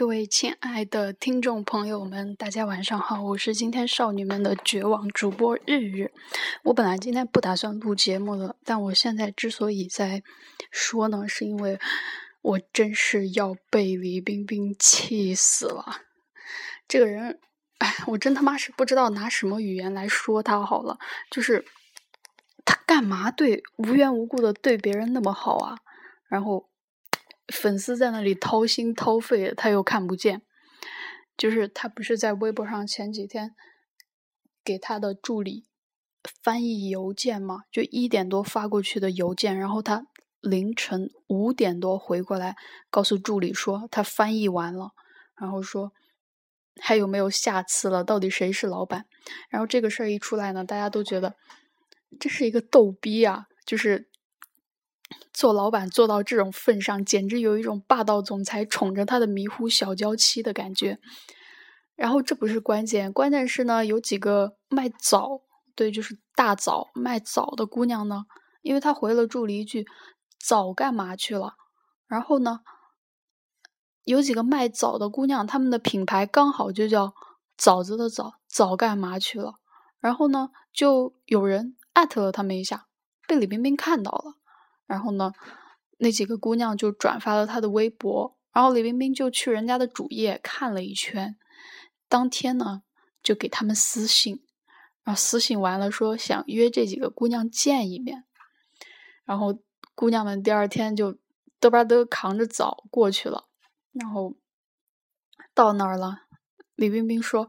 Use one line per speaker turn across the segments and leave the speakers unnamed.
各位亲爱的听众朋友们，大家晚上好，我是今天少女们的绝望主播日日。我本来今天不打算录节目的，但我现在之所以在说呢，是因为我真是要被李冰冰气死了。这个人，哎，我真他妈是不知道拿什么语言来说他好了。就是他干嘛对无缘无故的对别人那么好啊？然后。粉丝在那里掏心掏肺，他又看不见。就是他不是在微博上前几天给他的助理翻译邮件嘛？就一点多发过去的邮件，然后他凌晨五点多回过来，告诉助理说他翻译完了，然后说还有没有下次了？到底谁是老板？然后这个事儿一出来呢，大家都觉得这是一个逗逼啊，就是。做老板做到这种份上，简直有一种霸道总裁宠着他的迷糊小娇妻的感觉。然后这不是关键，关键是呢，有几个卖枣，对，就是大枣卖枣的姑娘呢，因为她回了助理一句“枣干嘛去了”，然后呢，有几个卖枣的姑娘，她们的品牌刚好就叫“枣子”的枣，枣干嘛去了？然后呢，就有人艾特了他们一下，被李冰冰看到了。然后呢，那几个姑娘就转发了他的微博，然后李冰冰就去人家的主页看了一圈，当天呢就给他们私信，然后私信完了说想约这几个姑娘见一面，然后姑娘们第二天就嘚吧嘚扛着枣过去了，然后到那儿了，李冰冰说：“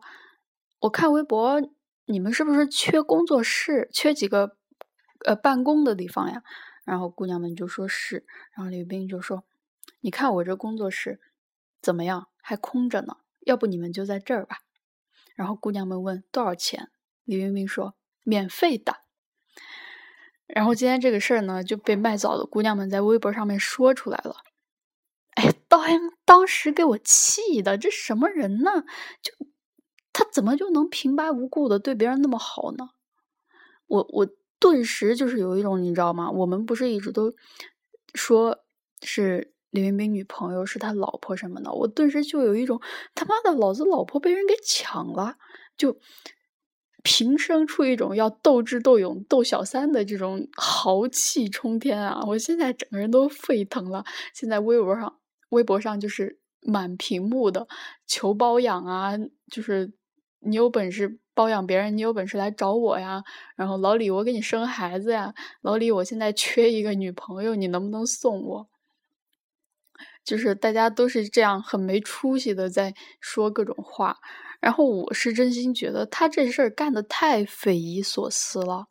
我看微博，你们是不是缺工作室，缺几个呃办公的地方呀？”然后姑娘们就说是，然后李冰冰就说：“你看我这工作室怎么样？还空着呢，要不你们就在这儿吧。”然后姑娘们问多少钱，李冰冰说：“免费的。”然后今天这个事儿呢就被卖枣的姑娘们在微博上面说出来了。哎，当当时给我气的，这什么人呢？就他怎么就能平白无故的对别人那么好呢？我我。顿时就是有一种，你知道吗？我们不是一直都说是李冰冰女朋友，是他老婆什么的。我顿时就有一种他妈的，老子老婆被人给抢了，就平生出一种要斗智斗勇斗小三的这种豪气冲天啊！我现在整个人都沸腾了。现在微博上，微博上就是满屏幕的求包养啊，就是你有本事。包养别人，你有本事来找我呀！然后老李，我给你生孩子呀！老李，我现在缺一个女朋友，你能不能送我？就是大家都是这样很没出息的在说各种话，然后我是真心觉得他这事儿干的太匪夷所思了。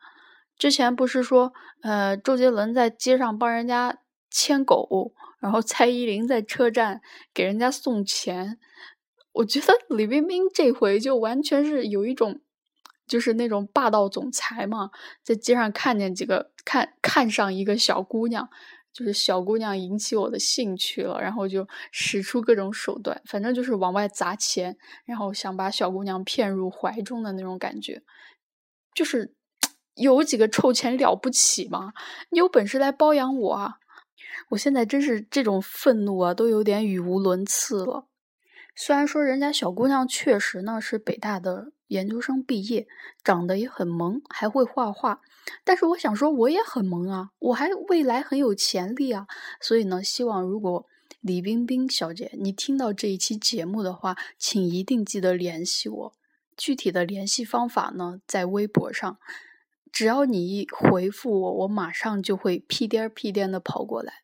之前不是说，呃，周杰伦在街上帮人家牵狗，然后蔡依林在车站给人家送钱。我觉得李冰冰这回就完全是有一种，就是那种霸道总裁嘛，在街上看见几个看看上一个小姑娘，就是小姑娘引起我的兴趣了，然后就使出各种手段，反正就是往外砸钱，然后想把小姑娘骗入怀中的那种感觉。就是有几个臭钱了不起吗？你有本事来包养我啊！我现在真是这种愤怒啊，都有点语无伦次了。虽然说人家小姑娘确实呢是北大的研究生毕业，长得也很萌，还会画画，但是我想说我也很萌啊，我还未来很有潜力啊，所以呢，希望如果李冰冰小姐你听到这一期节目的话，请一定记得联系我，具体的联系方法呢在微博上，只要你一回复我，我马上就会屁颠屁颠的跑过来，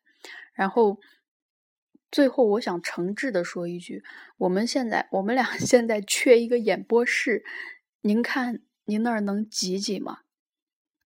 然后。最后，我想诚挚的说一句：我们现在，我们俩 现在缺一个演播室，您看您那儿能挤挤吗？